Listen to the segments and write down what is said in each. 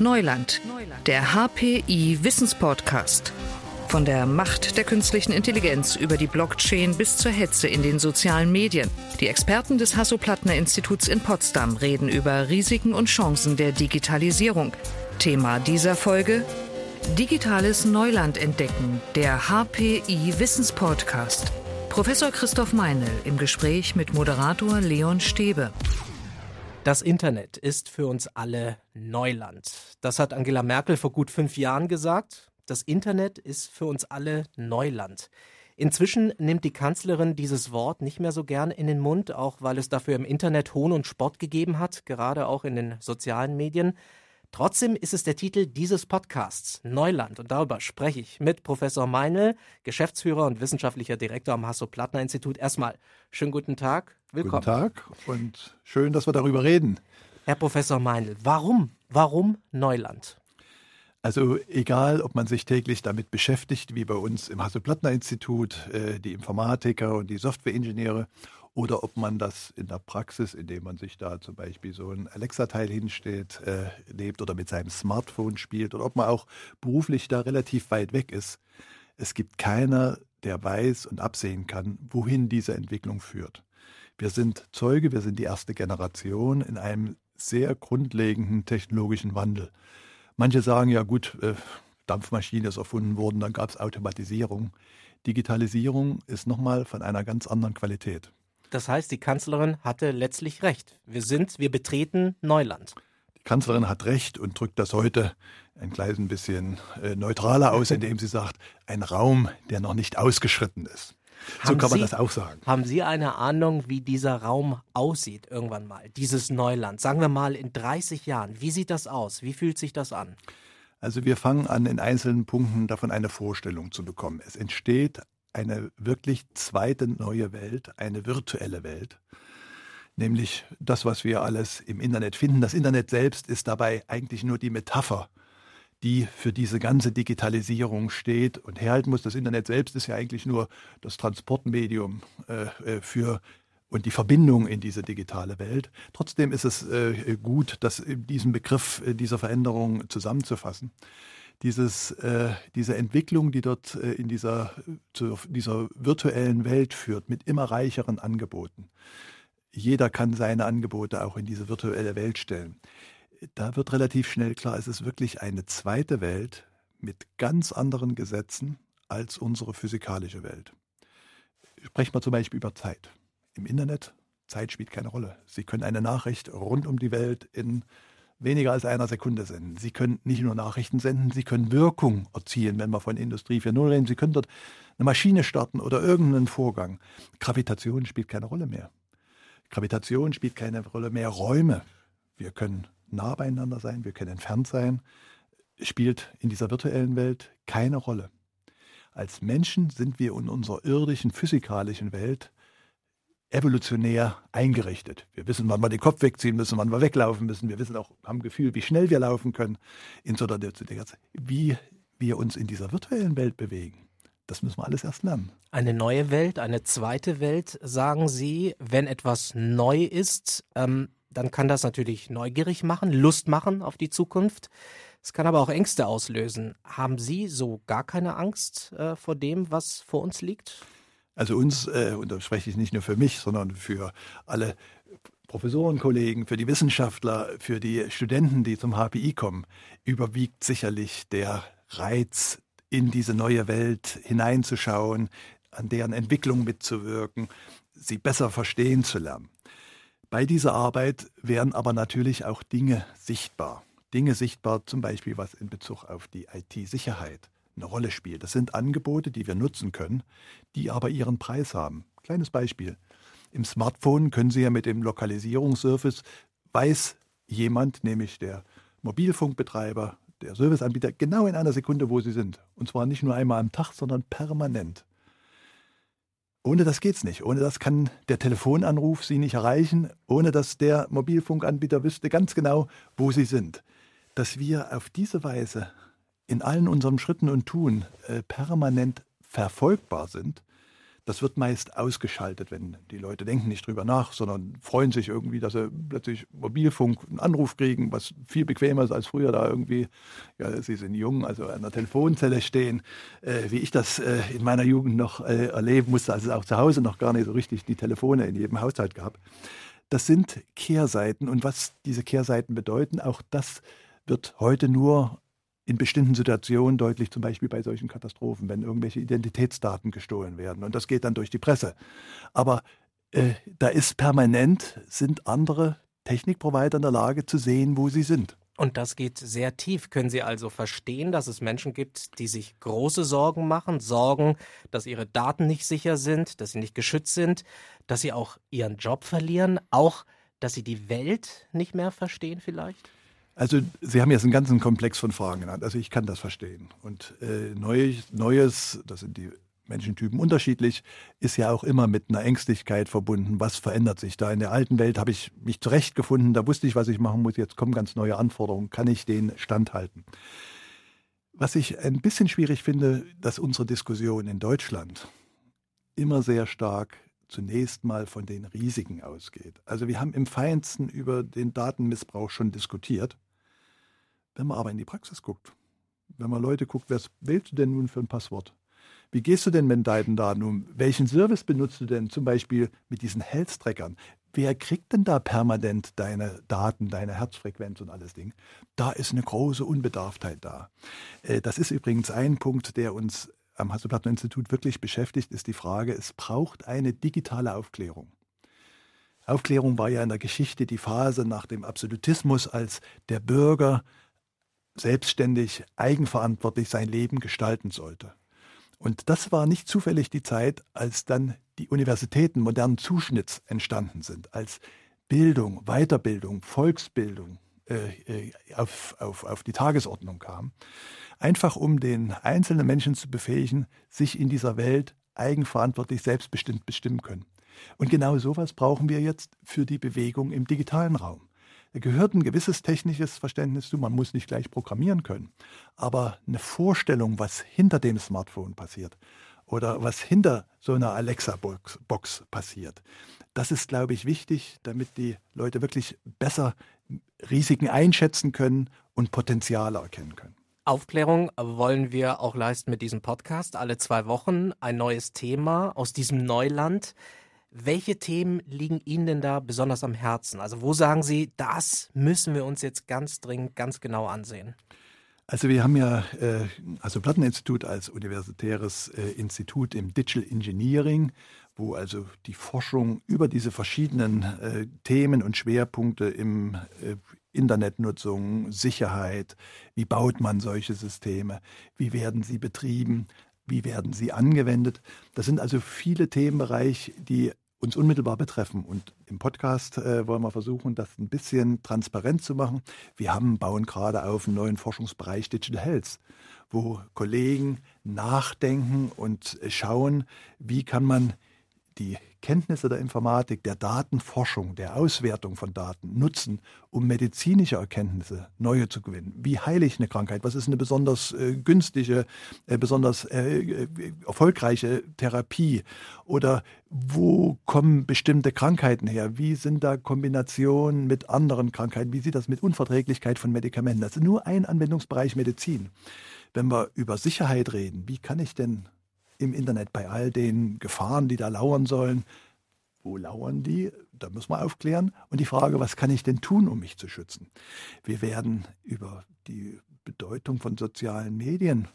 Neuland, der HPI Wissenspodcast. Von der Macht der künstlichen Intelligenz über die Blockchain bis zur Hetze in den sozialen Medien. Die Experten des Hasso-Plattner-Instituts in Potsdam reden über Risiken und Chancen der Digitalisierung. Thema dieser Folge Digitales Neuland entdecken, der HPI Wissenspodcast. Professor Christoph Meinl im Gespräch mit Moderator Leon Stäbe. Das Internet ist für uns alle Neuland. Das hat Angela Merkel vor gut fünf Jahren gesagt. Das Internet ist für uns alle Neuland. Inzwischen nimmt die Kanzlerin dieses Wort nicht mehr so gern in den Mund, auch weil es dafür im Internet Hohn und Spott gegeben hat, gerade auch in den sozialen Medien. Trotzdem ist es der Titel dieses Podcasts, Neuland. Und darüber spreche ich mit Professor Meinl, Geschäftsführer und wissenschaftlicher Direktor am Hasso-Plattner-Institut. Erstmal schönen guten Tag. Willkommen. Guten Tag und schön, dass wir darüber reden. Herr Professor Meinl, warum, warum Neuland? Also egal, ob man sich täglich damit beschäftigt, wie bei uns im Hasso-Plattner-Institut, äh, die Informatiker und die Softwareingenieure, oder ob man das in der Praxis, indem man sich da zum Beispiel so ein Alexa-Teil hinsteht, äh, lebt oder mit seinem Smartphone spielt oder ob man auch beruflich da relativ weit weg ist. Es gibt keiner, der weiß und absehen kann, wohin diese Entwicklung führt. Wir sind Zeuge, wir sind die erste Generation in einem sehr grundlegenden technologischen Wandel. Manche sagen ja gut, äh, Dampfmaschine ist erfunden worden, dann gab es Automatisierung. Digitalisierung ist nochmal von einer ganz anderen Qualität. Das heißt, die Kanzlerin hatte letztlich recht. Wir sind, wir betreten Neuland. Die Kanzlerin hat recht und drückt das heute ein kleines bisschen äh, neutraler aus, indem sie sagt, ein Raum, der noch nicht ausgeschritten ist. So Haben kann man Sie- das auch sagen. Haben Sie eine Ahnung, wie dieser Raum aussieht irgendwann mal? Dieses Neuland, sagen wir mal in 30 Jahren. Wie sieht das aus? Wie fühlt sich das an? Also wir fangen an, in einzelnen Punkten davon eine Vorstellung zu bekommen. Es entsteht eine wirklich zweite neue Welt, eine virtuelle Welt. Nämlich das, was wir alles im Internet finden. Das Internet selbst ist dabei eigentlich nur die Metapher, die für diese ganze Digitalisierung steht und herhalten muss. Das Internet selbst ist ja eigentlich nur das Transportmedium äh, äh, für und die Verbindung in diese digitale Welt. Trotzdem ist es äh, gut, das in diesem Begriff äh, dieser Veränderung zusammenzufassen. Dieses, äh, diese Entwicklung, die dort äh, in dieser, zu dieser virtuellen Welt führt, mit immer reicheren Angeboten. Jeder kann seine Angebote auch in diese virtuelle Welt stellen. Da wird relativ schnell klar, es ist wirklich eine zweite Welt mit ganz anderen Gesetzen als unsere physikalische Welt. Sprechen wir zum Beispiel über Zeit. Im Internet, Zeit spielt keine Rolle. Sie können eine Nachricht rund um die Welt in weniger als einer Sekunde senden. Sie können nicht nur Nachrichten senden, Sie können Wirkung erzielen, wenn wir von Industrie 4.0 reden. Sie können dort eine Maschine starten oder irgendeinen Vorgang. Gravitation spielt keine Rolle mehr. Gravitation spielt keine Rolle mehr. Räume. Wir können nah beieinander sein, wir können entfernt sein. Spielt in dieser virtuellen Welt keine Rolle. Als Menschen sind wir in unserer irdischen, physikalischen Welt evolutionär eingerichtet. Wir wissen, wann wir den Kopf wegziehen müssen, wann wir weglaufen müssen. Wir wissen auch, haben Gefühl, wie schnell wir laufen können. In so einer wie wir uns in dieser virtuellen Welt bewegen, das müssen wir alles erst lernen. Eine neue Welt, eine zweite Welt, sagen Sie, wenn etwas neu ist, ähm, dann kann das natürlich neugierig machen, Lust machen auf die Zukunft. Es kann aber auch Ängste auslösen. Haben Sie so gar keine Angst äh, vor dem, was vor uns liegt? Also uns, äh, und da spreche ich nicht nur für mich, sondern für alle Professorenkollegen, für die Wissenschaftler, für die Studenten, die zum HPI kommen, überwiegt sicherlich der Reiz, in diese neue Welt hineinzuschauen, an deren Entwicklung mitzuwirken, sie besser verstehen zu lernen. Bei dieser Arbeit werden aber natürlich auch Dinge sichtbar. Dinge sichtbar, zum Beispiel was in Bezug auf die IT-Sicherheit eine Rolle spielt. Das sind Angebote, die wir nutzen können, die aber ihren Preis haben. Kleines Beispiel. Im Smartphone können Sie ja mit dem Lokalisierungsservice, weiß jemand, nämlich der Mobilfunkbetreiber, der Serviceanbieter, genau in einer Sekunde, wo Sie sind. Und zwar nicht nur einmal am Tag, sondern permanent. Ohne das geht's nicht. Ohne das kann der Telefonanruf Sie nicht erreichen. Ohne dass der Mobilfunkanbieter wüsste ganz genau, wo Sie sind. Dass wir auf diese Weise in allen unseren Schritten und Tun äh, permanent verfolgbar sind, Das wird meist ausgeschaltet, wenn die Leute denken nicht drüber nach, sondern freuen sich irgendwie, dass sie plötzlich Mobilfunk einen Anruf kriegen, was viel bequemer ist als früher da irgendwie, ja, sie sind jung, also an der Telefonzelle stehen, äh, wie ich das äh, in meiner Jugend noch äh, erleben musste, als es auch zu Hause noch gar nicht so richtig die Telefone in jedem Haushalt gab. Das sind Kehrseiten und was diese Kehrseiten bedeuten, auch das wird heute nur in bestimmten Situationen deutlich, zum Beispiel bei solchen Katastrophen, wenn irgendwelche Identitätsdaten gestohlen werden. Und das geht dann durch die Presse. Aber äh, da ist permanent, sind andere Technikprovider in der Lage zu sehen, wo sie sind. Und das geht sehr tief. Können Sie also verstehen, dass es Menschen gibt, die sich große Sorgen machen, Sorgen, dass ihre Daten nicht sicher sind, dass sie nicht geschützt sind, dass sie auch ihren Job verlieren, auch dass sie die Welt nicht mehr verstehen vielleicht? Also Sie haben jetzt einen ganzen Komplex von Fragen genannt. Also ich kann das verstehen. Und äh, Neues, Neues, das sind die Menschentypen unterschiedlich, ist ja auch immer mit einer Ängstlichkeit verbunden. Was verändert sich da? In der alten Welt habe ich mich zurechtgefunden, da wusste ich, was ich machen muss. Jetzt kommen ganz neue Anforderungen. Kann ich denen standhalten? Was ich ein bisschen schwierig finde, dass unsere Diskussion in Deutschland immer sehr stark zunächst mal von den Risiken ausgeht. Also wir haben im Feinsten über den Datenmissbrauch schon diskutiert. Wenn man aber in die Praxis guckt, wenn man Leute guckt, was wählst du denn nun für ein Passwort? Wie gehst du denn mit deinen Daten um? Welchen Service benutzt du denn zum Beispiel mit diesen Health-Trackern? Wer kriegt denn da permanent deine Daten, deine Herzfrequenz und alles Ding? Da ist eine große Unbedarftheit da. Äh, das ist übrigens ein Punkt, der uns am Hasso-Plattner-Institut wirklich beschäftigt, ist die Frage, es braucht eine digitale Aufklärung. Aufklärung war ja in der Geschichte die Phase nach dem Absolutismus, als der Bürger selbstständig, eigenverantwortlich sein Leben gestalten sollte. Und das war nicht zufällig die Zeit, als dann die Universitäten modernen Zuschnitts entstanden sind, als Bildung, Weiterbildung, Volksbildung äh, äh, auf, auf, auf die Tagesordnung kam. Einfach um den einzelnen Menschen zu befähigen, sich in dieser Welt eigenverantwortlich selbstbestimmt bestimmen können. Und genau sowas brauchen wir jetzt für die Bewegung im digitalen Raum. Da gehört ein gewisses technisches Verständnis zu. Man muss nicht gleich programmieren können, aber eine Vorstellung, was hinter dem Smartphone passiert oder was hinter so einer Alexa-Box passiert. Das ist, glaube ich, wichtig, damit die Leute wirklich besser Risiken einschätzen können und Potenziale erkennen können. Aufklärung wollen wir auch leisten mit diesem Podcast. Alle zwei Wochen ein neues Thema aus diesem Neuland. Welche Themen liegen Ihnen denn da besonders am Herzen? Also wo sagen Sie, das müssen wir uns jetzt ganz dringend, ganz genau ansehen? Also wir haben ja äh, also Platteninstitut als universitäres äh, Institut im Digital Engineering, wo also die Forschung über diese verschiedenen äh, Themen und Schwerpunkte im äh, Internetnutzung, Sicherheit, wie baut man solche Systeme, wie werden sie betrieben, wie werden sie angewendet. Das sind also viele Themenbereiche, die uns unmittelbar betreffen. Und im Podcast äh, wollen wir versuchen, das ein bisschen transparent zu machen. Wir haben, bauen gerade auf einen neuen Forschungsbereich Digital Health, wo Kollegen nachdenken und schauen, wie kann man die Kenntnisse der Informatik, der Datenforschung, der Auswertung von Daten nutzen, um medizinische Erkenntnisse neue zu gewinnen. Wie heile ich eine Krankheit? Was ist eine besonders äh, günstige, äh, besonders äh, äh erfolgreiche Therapie? Oder wo kommen bestimmte Krankheiten her? Wie sind da Kombinationen mit anderen Krankheiten? Wie sieht das mit Unverträglichkeit von Medikamenten? Das ist nur ein Anwendungsbereich Medizin. Wenn wir über Sicherheit reden, wie kann ich denn im Internet bei all den Gefahren, die da lauern sollen. Wo lauern die? Da muss man aufklären. Und die Frage, was kann ich denn tun, um mich zu schützen? Wir werden über die Bedeutung von sozialen Medien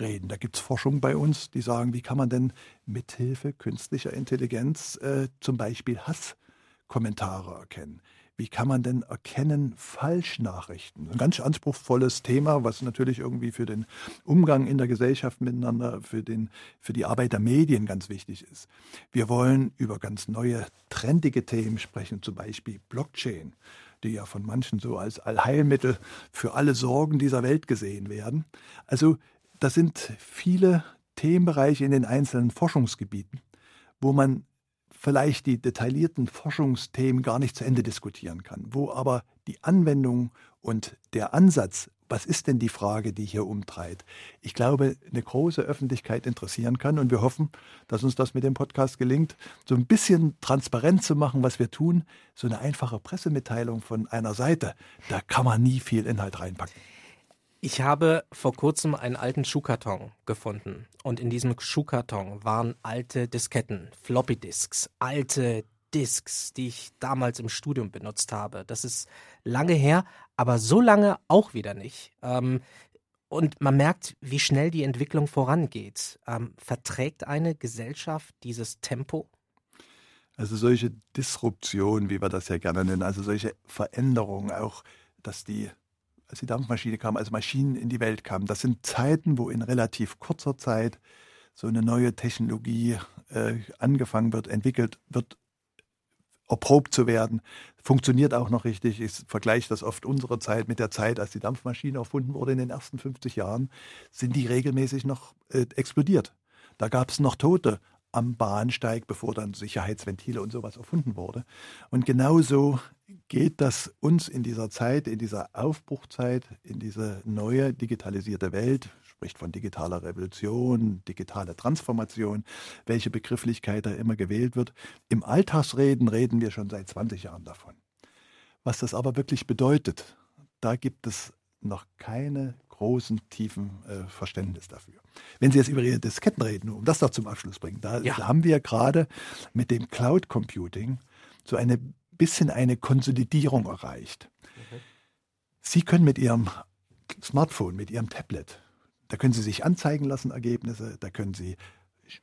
reden. Da gibt es Forschung bei uns, die sagen, wie kann man denn mithilfe künstlicher Intelligenz äh, zum Beispiel Hasskommentare erkennen? Wie kann man denn erkennen Falschnachrichten? Ein ganz anspruchsvolles Thema, was natürlich irgendwie für den Umgang in der Gesellschaft miteinander, für, den, für die Arbeit der Medien ganz wichtig ist. Wir wollen über ganz neue, trendige Themen sprechen, zum Beispiel Blockchain die ja von manchen so als Allheilmittel für alle Sorgen dieser Welt gesehen werden. Also das sind viele Themenbereiche in den einzelnen Forschungsgebieten, wo man vielleicht die detaillierten Forschungsthemen gar nicht zu Ende diskutieren kann, wo aber die Anwendung und der Ansatz, was ist denn die Frage, die hier umtreibt? Ich glaube, eine große Öffentlichkeit interessieren kann und wir hoffen, dass uns das mit dem Podcast gelingt, so ein bisschen transparent zu machen, was wir tun. So eine einfache Pressemitteilung von einer Seite, da kann man nie viel Inhalt reinpacken. Ich habe vor kurzem einen alten Schuhkarton gefunden und in diesem Schuhkarton waren alte Disketten, Floppy Disks, alte Disks, die ich damals im Studium benutzt habe. Das ist lange her, aber so lange auch wieder nicht. Ähm, und man merkt, wie schnell die Entwicklung vorangeht. Ähm, verträgt eine Gesellschaft dieses Tempo? Also solche Disruption, wie wir das ja gerne nennen, also solche Veränderungen, auch dass die, als die Dampfmaschine kam, als Maschinen in die Welt kamen, das sind Zeiten, wo in relativ kurzer Zeit so eine neue Technologie äh, angefangen wird, entwickelt wird erprobt zu werden. Funktioniert auch noch richtig. Ich vergleiche das oft unsere Zeit mit der Zeit, als die Dampfmaschine erfunden wurde in den ersten 50 Jahren, sind die regelmäßig noch äh, explodiert. Da gab es noch Tote am Bahnsteig, bevor dann Sicherheitsventile und sowas erfunden wurde. Und genauso geht das uns in dieser Zeit, in dieser Aufbruchzeit, in diese neue digitalisierte Welt, spricht von digitaler Revolution, digitale Transformation, welche Begrifflichkeit da immer gewählt wird. Im Alltagsreden reden wir schon seit 20 Jahren davon. Was das aber wirklich bedeutet, da gibt es noch keine großen, tiefen äh, Verständnis dafür. Wenn Sie jetzt über Ihre Disketten reden, um das noch zum Abschluss bringen, da, ja. haben wir gerade mit dem Cloud Computing so ein bisschen eine Konsolidierung erreicht. Mhm. Sie können mit Ihrem Smartphone, mit Ihrem Tablet da können Sie sich anzeigen lassen, Ergebnisse, da können Sie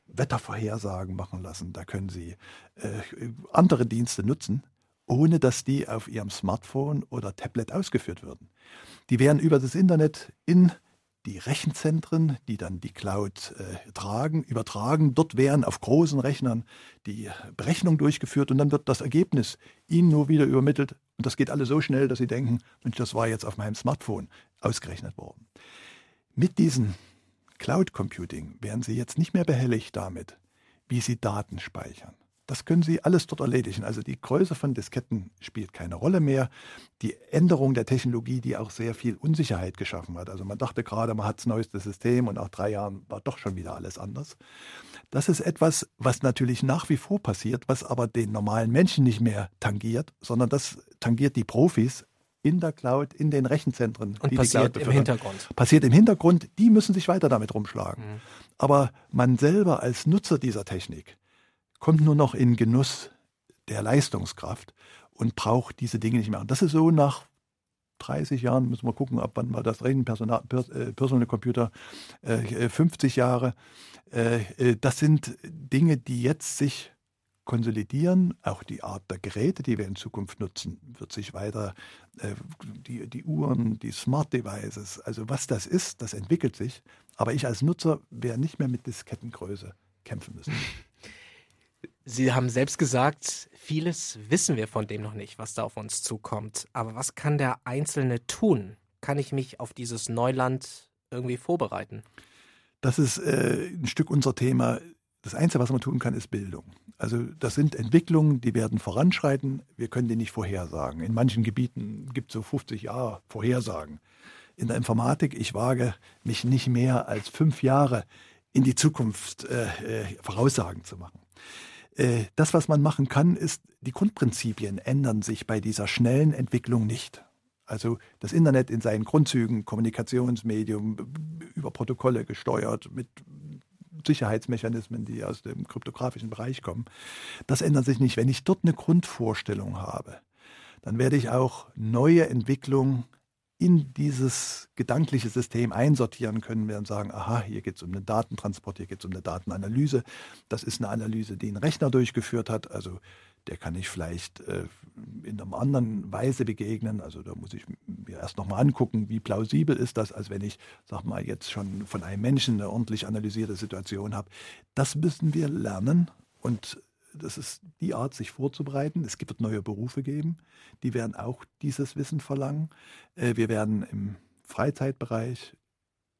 Wettervorhersagen machen lassen, da können Sie äh, andere Dienste nutzen, ohne dass die auf Ihrem Smartphone oder Tablet ausgeführt würden. Die werden über das Internet in die Rechenzentren, die dann die Cloud äh, tragen, übertragen. Dort werden auf großen Rechnern die Berechnung durchgeführt und dann wird das Ergebnis Ihnen nur wieder übermittelt. Und das geht alles so schnell, dass Sie denken, Mensch, das war jetzt auf meinem Smartphone ausgerechnet worden. Mit diesem Cloud Computing werden Sie jetzt nicht mehr behelligt damit, wie Sie Daten speichern. Das können Sie alles dort erledigen. Also die Größe von Disketten spielt keine Rolle mehr. Die Änderung der Technologie, die auch sehr viel Unsicherheit geschaffen hat. Also man dachte gerade, man hat das neueste System und nach drei Jahren war doch schon wieder alles anders. Das ist etwas, was natürlich nach wie vor passiert, was aber den normalen Menschen nicht mehr tangiert, sondern das tangiert die Profis in der Cloud, in den Rechenzentren. Und passiert im Hintergrund. Passiert im Hintergrund. Die müssen sich weiter damit rumschlagen. Mhm. Aber man selber als Nutzer dieser Technik kommt nur noch in Genuss der Leistungskraft und braucht diese Dinge nicht mehr. Und das ist so nach 30 Jahren, müssen wir gucken, ab wann wir das reden, Personal, äh, Personal Computer, äh, 50 Jahre. Äh, äh, das sind Dinge, die jetzt sich konsolidieren. Auch die Art der Geräte, die wir in Zukunft nutzen, wird sich weiter, die, die Uhren, die Smart Devices, also was das ist, das entwickelt sich. Aber ich als Nutzer werde nicht mehr mit Diskettengröße kämpfen müssen. Sie haben selbst gesagt, vieles wissen wir von dem noch nicht, was da auf uns zukommt. Aber was kann der Einzelne tun? Kann ich mich auf dieses Neuland irgendwie vorbereiten? Das ist äh, ein Stück unser Thema. Das Einzige, was man tun kann, ist Bildung. Also das sind Entwicklungen, die werden voranschreiten. Wir können die nicht vorhersagen. In manchen Gebieten gibt es so 50 Jahre Vorhersagen. In der Informatik, ich wage mich nicht mehr als fünf Jahre in die Zukunft äh, äh, Voraussagen zu machen. Äh, das, was man machen kann, ist, die Grundprinzipien ändern sich bei dieser schnellen Entwicklung nicht. Also das Internet in seinen Grundzügen, Kommunikationsmedium, über Protokolle gesteuert, mit Sicherheitsmechanismen, die aus dem kryptografischen Bereich kommen. Das ändert sich nicht. Wenn ich dort eine Grundvorstellung habe, dann werde ich auch neue Entwicklungen in dieses gedankliche System einsortieren können wir und sagen, aha, hier geht es um einen Datentransport, hier geht es um eine Datenanalyse. Das ist eine Analyse, die ein Rechner durchgeführt hat. Also der kann ich vielleicht äh, in einer anderen Weise begegnen. Also da muss ich mir erst nochmal angucken, wie plausibel ist das, als wenn ich, sag mal, jetzt schon von einem Menschen eine ordentlich analysierte Situation habe. Das müssen wir lernen und das ist die Art, sich vorzubereiten. Es wird neue Berufe geben, die werden auch dieses Wissen verlangen. Äh, wir werden im Freizeitbereich,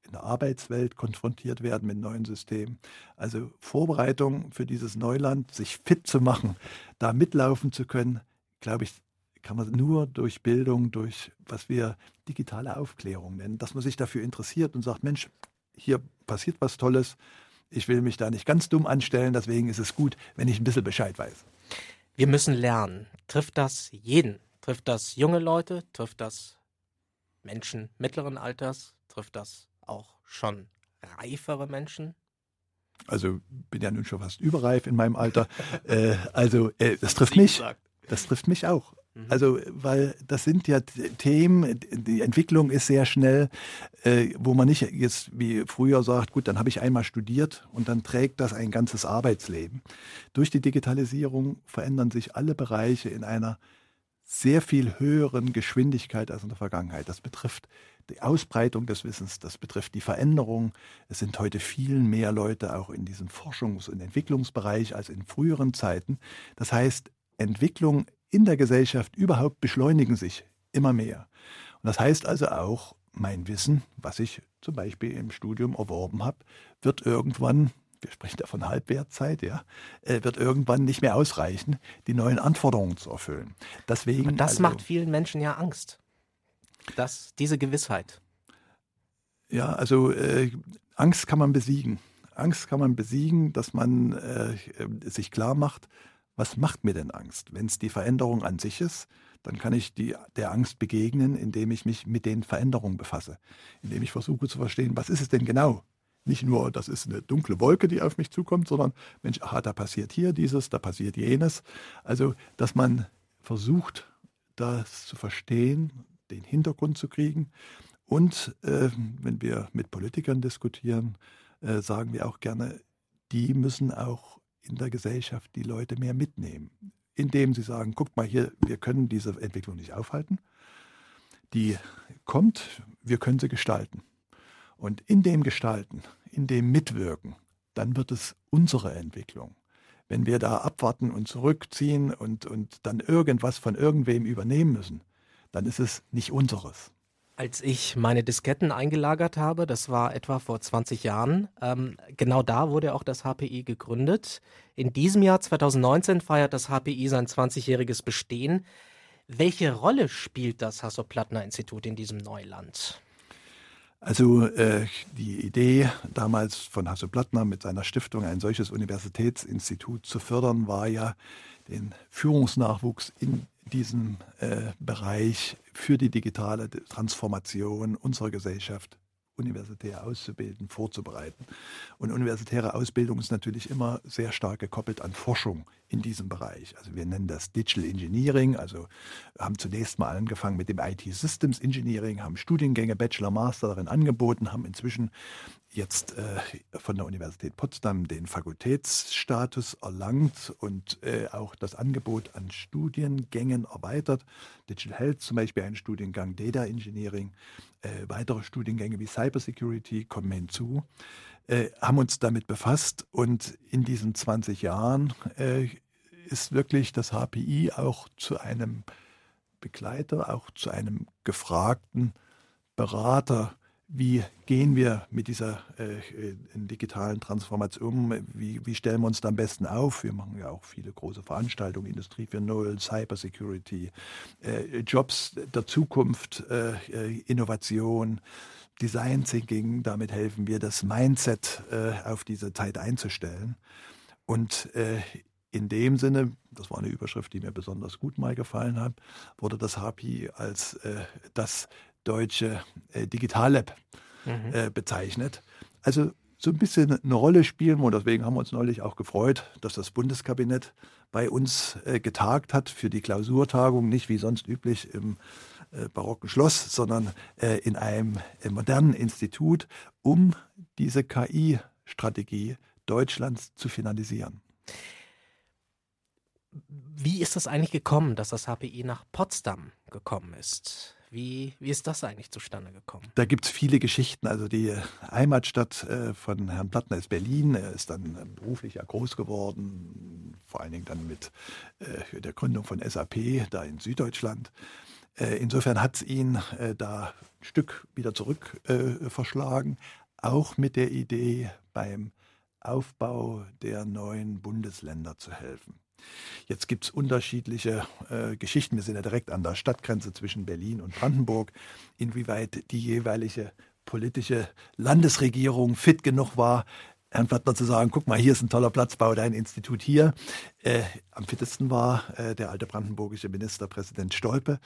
in der Arbeitswelt konfrontiert werden mit neuen Systemen. Also Vorbereitung für dieses Neuland, sich fit zu machen, da mitlaufen zu können, glaube ich, kann man nur durch Bildung, durch was wir digitale Aufklärung nennen, dass man sich dafür interessiert und sagt, Mensch, hier passiert was Tolles, ich will mich da nicht ganz dumm anstellen, deswegen ist es gut, wenn ich ein bisschen Bescheid weiß. Wir müssen lernen. Trifft das jeden? Trifft das junge Leute? Trifft das Menschen mittleren Alters? Trifft das auch schon reifere Menschen? Also bin ja nun schon fast überreif in meinem Alter. äh, also äh, das trifft mich. Das trifft mich auch. Mhm. Also, weil das sind ja Themen, die Entwicklung ist sehr schnell, äh, wo man nicht jetzt wie früher sagt, gut, dann habe ich einmal studiert und dann trägt das ein ganzes Arbeitsleben. Durch die Digitalisierung verändern sich alle Bereiche in einer sehr viel höheren Geschwindigkeit als in der Vergangenheit. Das betrifft die Ausbreitung des Wissens, das betrifft die Veränderung. Es sind heute viel mehr Leute auch in diesem Forschungs- und Entwicklungsbereich als in früheren Zeiten. Das heißt, Entwicklung in der Gesellschaft überhaupt beschleunigen sich immer mehr. Und das heißt also auch, mein Wissen, was ich zum Beispiel im Studium erworben habe, wird irgendwann, wir sprechen da von Halbwertzeit, ja, äh, wird irgendwann nicht mehr ausreichen, die neuen Anforderungen zu erfüllen. Deswegen, Und das also, macht vielen Menschen ja Angst. Das, diese Gewissheit. Ja, also äh, Angst kann man besiegen. Angst kann man besiegen, dass man äh, sich klar macht, was macht mir denn Angst? Wenn es die Veränderung an sich ist, dann kann ich die, der Angst begegnen, indem ich mich mit den Veränderungen befasse, indem ich versuche zu verstehen, was ist es denn genau? Nicht nur, das ist eine dunkle Wolke, die auf mich zukommt, sondern, Mensch, aha, da passiert hier dieses, da passiert jenes. Also, dass man versucht, das zu verstehen, den Hintergrund zu kriegen. Und äh, wenn wir mit Politikern diskutieren, äh, sagen wir auch gerne, die müssen auch in der Gesellschaft die Leute mehr mitnehmen, indem sie sagen, guckt mal hier, wir können diese Entwicklung nicht aufhalten. Die kommt, wir können sie gestalten. Und in dem Gestalten, in dem Mitwirken, dann wird es unsere Entwicklung. Wenn wir da abwarten und zurückziehen und, und dann irgendwas von irgendwem übernehmen müssen, dann ist es nicht unseres. Als ich meine Disketten eingelagert habe, das war etwa vor 20 Jahren, ähm, genau da wurde auch das HPI gegründet. In diesem Jahr 2019 feiert das HPI sein 20-jähriges Bestehen. Welche Rolle spielt das Hasso-Plattner-Institut in diesem Neuland? Also äh, die Idee damals von Hasso-Plattner mit seiner Stiftung ein solches Universitätsinstitut zu fördern, war ja den Führungsnachwuchs in diesem äh, Bereich für die digitale Transformation unserer Gesellschaft universitär auszubilden, vorzubereiten. Und universitäre Ausbildung ist natürlich immer sehr stark gekoppelt an Forschung in diesem Bereich. Also wir nennen das Digital Engineering, also haben zunächst mal angefangen mit dem IT Systems Engineering, haben Studiengänge Bachelor, Master darin angeboten, haben inzwischen jetzt äh, von der Universität Potsdam den Fakultätsstatus erlangt und äh, auch das Angebot an Studiengängen erweitert. Digital Health zum Beispiel ein Studiengang, Data Engineering, äh, weitere Studiengänge wie Cybersecurity kommen hinzu, äh, haben uns damit befasst und in diesen 20 Jahren äh, ist wirklich das HPI auch zu einem Begleiter, auch zu einem gefragten Berater wie gehen wir mit dieser äh, äh, digitalen Transformation um? Wie, wie, stellen wir uns da am besten auf? Wir machen ja auch viele große Veranstaltungen, Industrie 4.0, Cybersecurity, äh, Jobs der Zukunft, äh, äh, Innovation, Design Thinking. Damit helfen wir, das Mindset äh, auf diese Zeit einzustellen. Und in dem Sinne, das war eine Überschrift, die mir besonders gut mal gefallen hat, wurde das HAPI als das deutsche äh, Digitallab mhm. äh, bezeichnet. Also so ein bisschen eine Rolle spielen und deswegen haben wir uns neulich auch gefreut, dass das Bundeskabinett bei uns äh, getagt hat für die Klausurtagung, nicht wie sonst üblich im äh, barocken Schloss, sondern äh, in einem äh, modernen Institut, um diese KI-Strategie Deutschlands zu finalisieren. Wie ist das eigentlich gekommen, dass das HPI nach Potsdam gekommen ist? Wie, wie ist das eigentlich zustande gekommen? Da gibt es viele Geschichten. Also die Heimatstadt äh, von Herrn Plattner ist Berlin. Er ist dann äh, beruflich ja groß geworden, vor allen Dingen dann mit äh, der Gründung von SAP da in Süddeutschland. Insofern hat es ihn da ein Stück wieder zurück verschlagen, auch mit der Idee, beim Aufbau der neuen Bundesländer zu helfen. Jetzt gibt es unterschiedliche äh, Geschichten. Wir sind ja direkt an der Stadtgrenze zwischen Berlin und Brandenburg. Inwieweit die jeweilige politische Landesregierung fit genug war, Herrn Plattner zu sagen, guck mal, hier ist ein toller Platz, bau dein Institut hier. Äh, am fittesten war äh, der alte brandenburgische Ministerpräsident Stolpe,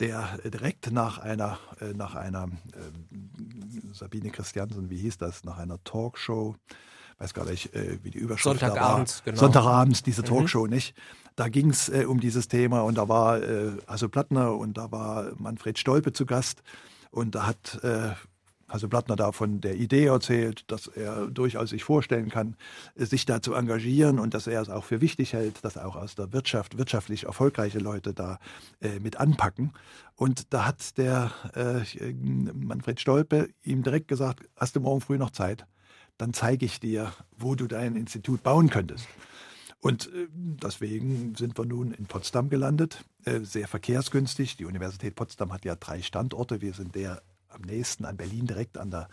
der äh, direkt nach einer, äh, nach einer ähm, Sabine Christiansen, wie hieß das, nach einer Talkshow, weiß gar nicht, äh, wie die Überschrift Sonntagabends, war. Genau. Sonntagabends, diese mhm. Talkshow, mhm. nicht? Da ging es äh, um dieses Thema und da war äh, also Plattner und da war Manfred Stolpe zu Gast und da hat äh, also Plattner da von der Idee erzählt, dass er durchaus sich vorstellen kann, sich da zu engagieren und dass er es auch für wichtig hält, dass auch aus der Wirtschaft wirtschaftlich erfolgreiche Leute da äh, mit anpacken. Und da hat der äh, Manfred Stolpe ihm direkt gesagt, hast du morgen früh noch Zeit? Dann zeige ich dir, wo du dein Institut bauen könntest. Und äh, deswegen sind wir nun in Potsdam gelandet, äh, sehr verkehrsgünstig. Die Universität Potsdam hat ja drei Standorte. Wir sind der am nächsten an Berlin, direkt an der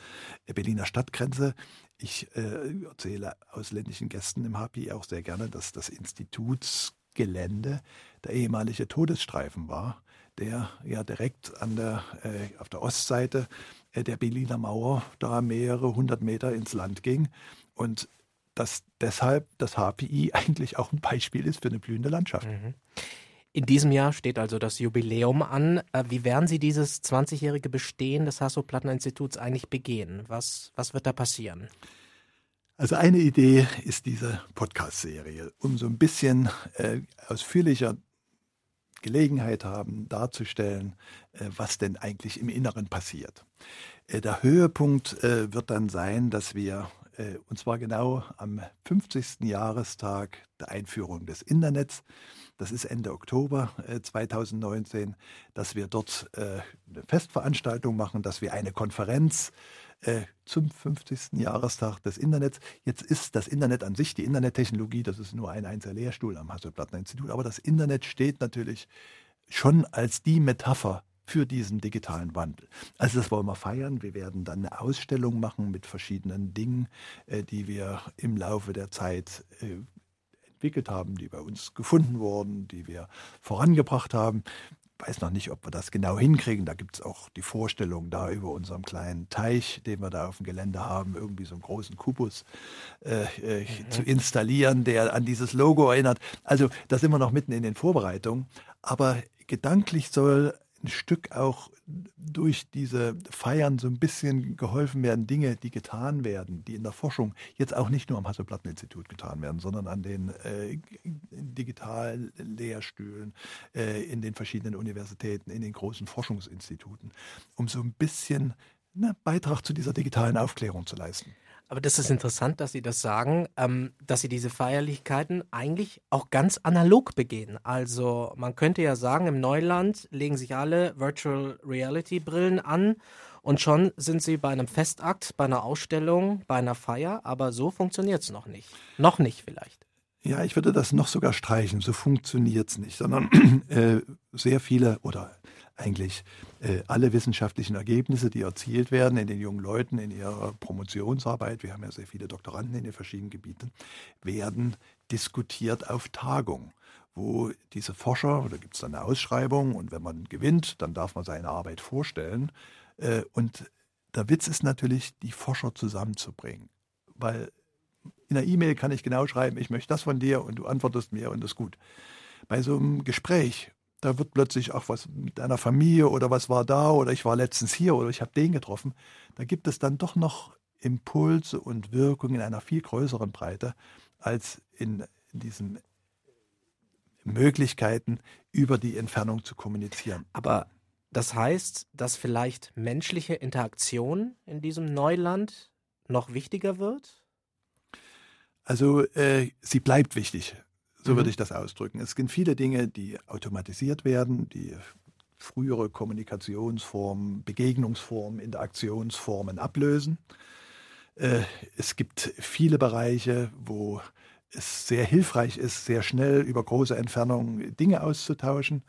Berliner Stadtgrenze. Ich äh, erzähle ausländischen Gästen im HPI auch sehr gerne, dass das Institutsgelände der ehemalige Todesstreifen war, der ja direkt an der, äh, auf der Ostseite äh, der Berliner Mauer da mehrere hundert Meter ins Land ging. Und dass deshalb das HPI eigentlich auch ein Beispiel ist für eine blühende Landschaft. Mhm. In diesem Jahr steht also das Jubiläum an. Äh, wie werden Sie dieses 20-jährige Bestehen des Hasso-Plattner-Instituts eigentlich begehen? Was, was wird da passieren? Also eine Idee ist diese Podcast-Serie, um so ein bisschen äh, ausführlicher Gelegenheit haben, darzustellen, äh, was denn eigentlich im Inneren passiert. Äh, der Höhepunkt äh, wird dann sein, dass wir äh, und zwar genau am 50. Jahrestag der Einführung des Internets. Das ist Ende Oktober 2019, äh, dass wir dort äh, eine Festveranstaltung machen, dass wir eine Konferenz zum 50. Jahrestag des Internets. Jetzt ist das Internet an sich, die Internettechnologie, das ist nur ein einzelner Lehrstuhl am Hasso-Plattner-Institut, aber das Internet steht natürlich schon als die Metapher für diesen digitalen Wandel. Also das wollen wir feiern. Wir werden dann eine Ausstellung machen mit verschiedenen Dingen, äh, die wir im Laufe der Zeit äh, entwickelt haben, die bei uns gefunden wurden, die wir vorangebracht haben. Ich weiß noch nicht, ob wir das genau hinkriegen. Da gibt es auch die Vorstellung, da über unserem kleinen Teich, den wir da auf dem Gelände haben, irgendwie so einen großen Kubus äh, äh, mhm. zu installieren, der an dieses Logo erinnert. Also da sind wir noch mitten in den Vorbereitungen. Aber gedanklich soll ein Stück auch durch diese Feiern so ein bisschen geholfen werden, Dinge, die getan werden, die in der Forschung jetzt auch nicht nur am Hasso-Platten-Institut getan werden, sondern an den äh, Digitallehrstühlen, äh, in den verschiedenen Universitäten, in den großen Forschungsinstituten, um so ein bisschen einen Beitrag zu dieser digitalen Aufklärung zu leisten. Aber das ist interessant, dass Sie das sagen, ähm, dass Sie diese Feierlichkeiten eigentlich auch ganz analog begehen. Also man könnte ja sagen, im Neuland legen sich alle Virtual Reality Brillen an und schon sind Sie bei einem Festakt, bei einer Ausstellung, bei einer Feier, aber so funktioniert es noch nicht. Noch nicht vielleicht. Ja, ich würde das noch sogar streichen. So funktioniert es nicht, sondern äh, sehr viele oder eigentlich äh, alle wissenschaftlichen Ergebnisse, die erzielt werden in den jungen Leuten in ihrer Promotionsarbeit, wir haben ja sehr viele Doktoranden in den verschiedenen Gebieten, werden diskutiert auf Tagung wo diese Forscher, da gibt es dann eine Ausschreibung und wenn man gewinnt, dann darf man seine Arbeit vorstellen. Äh, und der Witz ist natürlich, die Forscher zusammenzubringen, weil in der E-Mail kann ich genau schreiben, ich möchte das von dir und du antwortest mir und das ist gut. Bei so einem Gespräch da wird plötzlich auch was mit einer Familie oder was war da oder ich war letztens hier oder ich habe den getroffen. Da gibt es dann doch noch Impulse und Wirkungen in einer viel größeren Breite als in diesen Möglichkeiten, über die Entfernung zu kommunizieren. Aber das heißt, dass vielleicht menschliche Interaktion in diesem Neuland noch wichtiger wird? Also äh, sie bleibt wichtig. So mhm. würde ich das ausdrücken. Es gibt viele Dinge, die automatisiert werden, die frühere Kommunikationsformen, Begegnungsformen, Interaktionsformen ablösen. Äh, es gibt viele Bereiche, wo es sehr hilfreich ist, sehr schnell über große Entfernungen Dinge auszutauschen.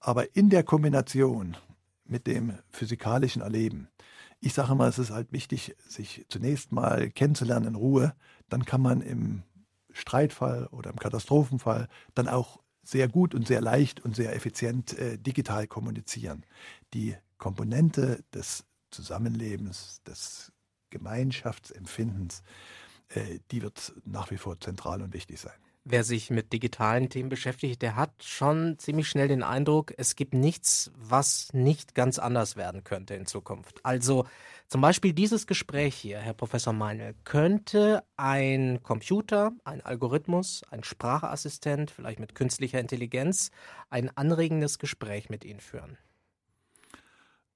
Aber in der Kombination mit dem physikalischen Erleben, ich sage mal, es ist halt wichtig, sich zunächst mal kennenzulernen in Ruhe. Dann kann man im Streitfall oder im Katastrophenfall dann auch sehr gut und sehr leicht und sehr effizient äh, digital kommunizieren. Die Komponente des Zusammenlebens, des Gemeinschaftsempfindens, äh, die wird nach wie vor zentral und wichtig sein. Wer sich mit digitalen Themen beschäftigt, der hat schon ziemlich schnell den Eindruck, es gibt nichts, was nicht ganz anders werden könnte in Zukunft. Also zum Beispiel dieses Gespräch hier, Herr Professor Meinl, könnte ein Computer, ein Algorithmus, ein Sprachassistent, vielleicht mit künstlicher Intelligenz, ein anregendes Gespräch mit Ihnen führen.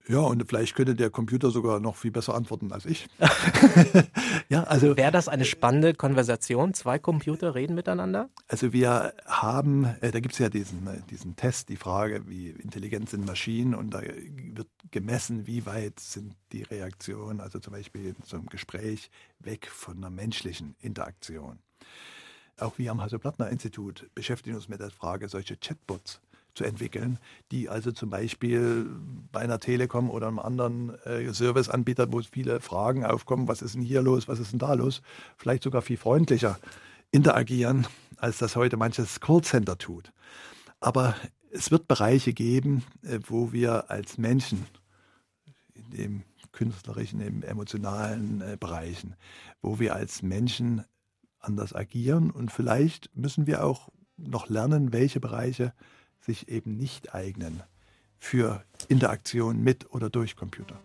Ja, und vielleicht könnte der Computer sogar noch viel besser antworten als ich. ja, also wäre das eine spannende Konversation? Zwei Computer reden miteinander? Also wir haben, äh, da gibt es ja diesen, äh, diesen Test, die Frage, wie intelligent sind Maschinen und da wird gemessen, wie weit sind die Reaktionen, also zum Beispiel in so einem Gespräch, weg von einer menschlichen Interaktion. Auch wir am Hasso-Plattner-Institut beschäftigen uns mit der Frage, solche Chatbots zu entwickeln, die also zum Beispiel bei einer Telekom oder einem anderen äh, Serviceanbieter, wo viele Fragen aufkommen, was ist denn hier los, was ist denn da los, vielleicht sogar viel freundlicher interagieren, als das heute manches Callcenter tut. Aber es wird Bereiche geben, äh, wo wir als Menschen in dem künstlerischen, im emotionalen äh, Bereichen, wo wir als Menschen anders agieren und vielleicht müssen wir auch noch lernen, welche Bereiche sich eben nicht eignen für Interaktion mit oder durch Computer.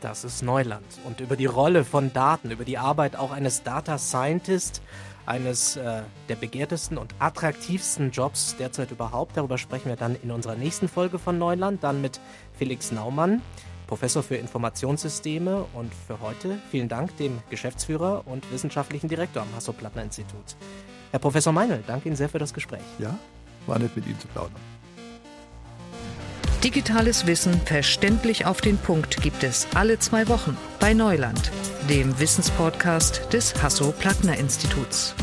Das ist Neuland. Und über die Rolle von Daten, über die Arbeit auch eines Data Scientist, eines äh, der begehrtesten und attraktivsten Jobs derzeit überhaupt. Darüber sprechen wir dann in unserer nächsten Folge von Neuland, dann mit Felix Naumann, Professor für Informationssysteme. Und für heute vielen Dank dem Geschäftsführer und wissenschaftlichen Direktor am Hasso-Plattner-Institut. Herr Professor Meinl, danke Ihnen sehr für das Gespräch. Ja, war nett mit Ihnen zu plaudern. Digitales Wissen verständlich auf den Punkt gibt es alle zwei Wochen bei Neuland, dem Wissenspodcast des Hasso-Plattner-Instituts.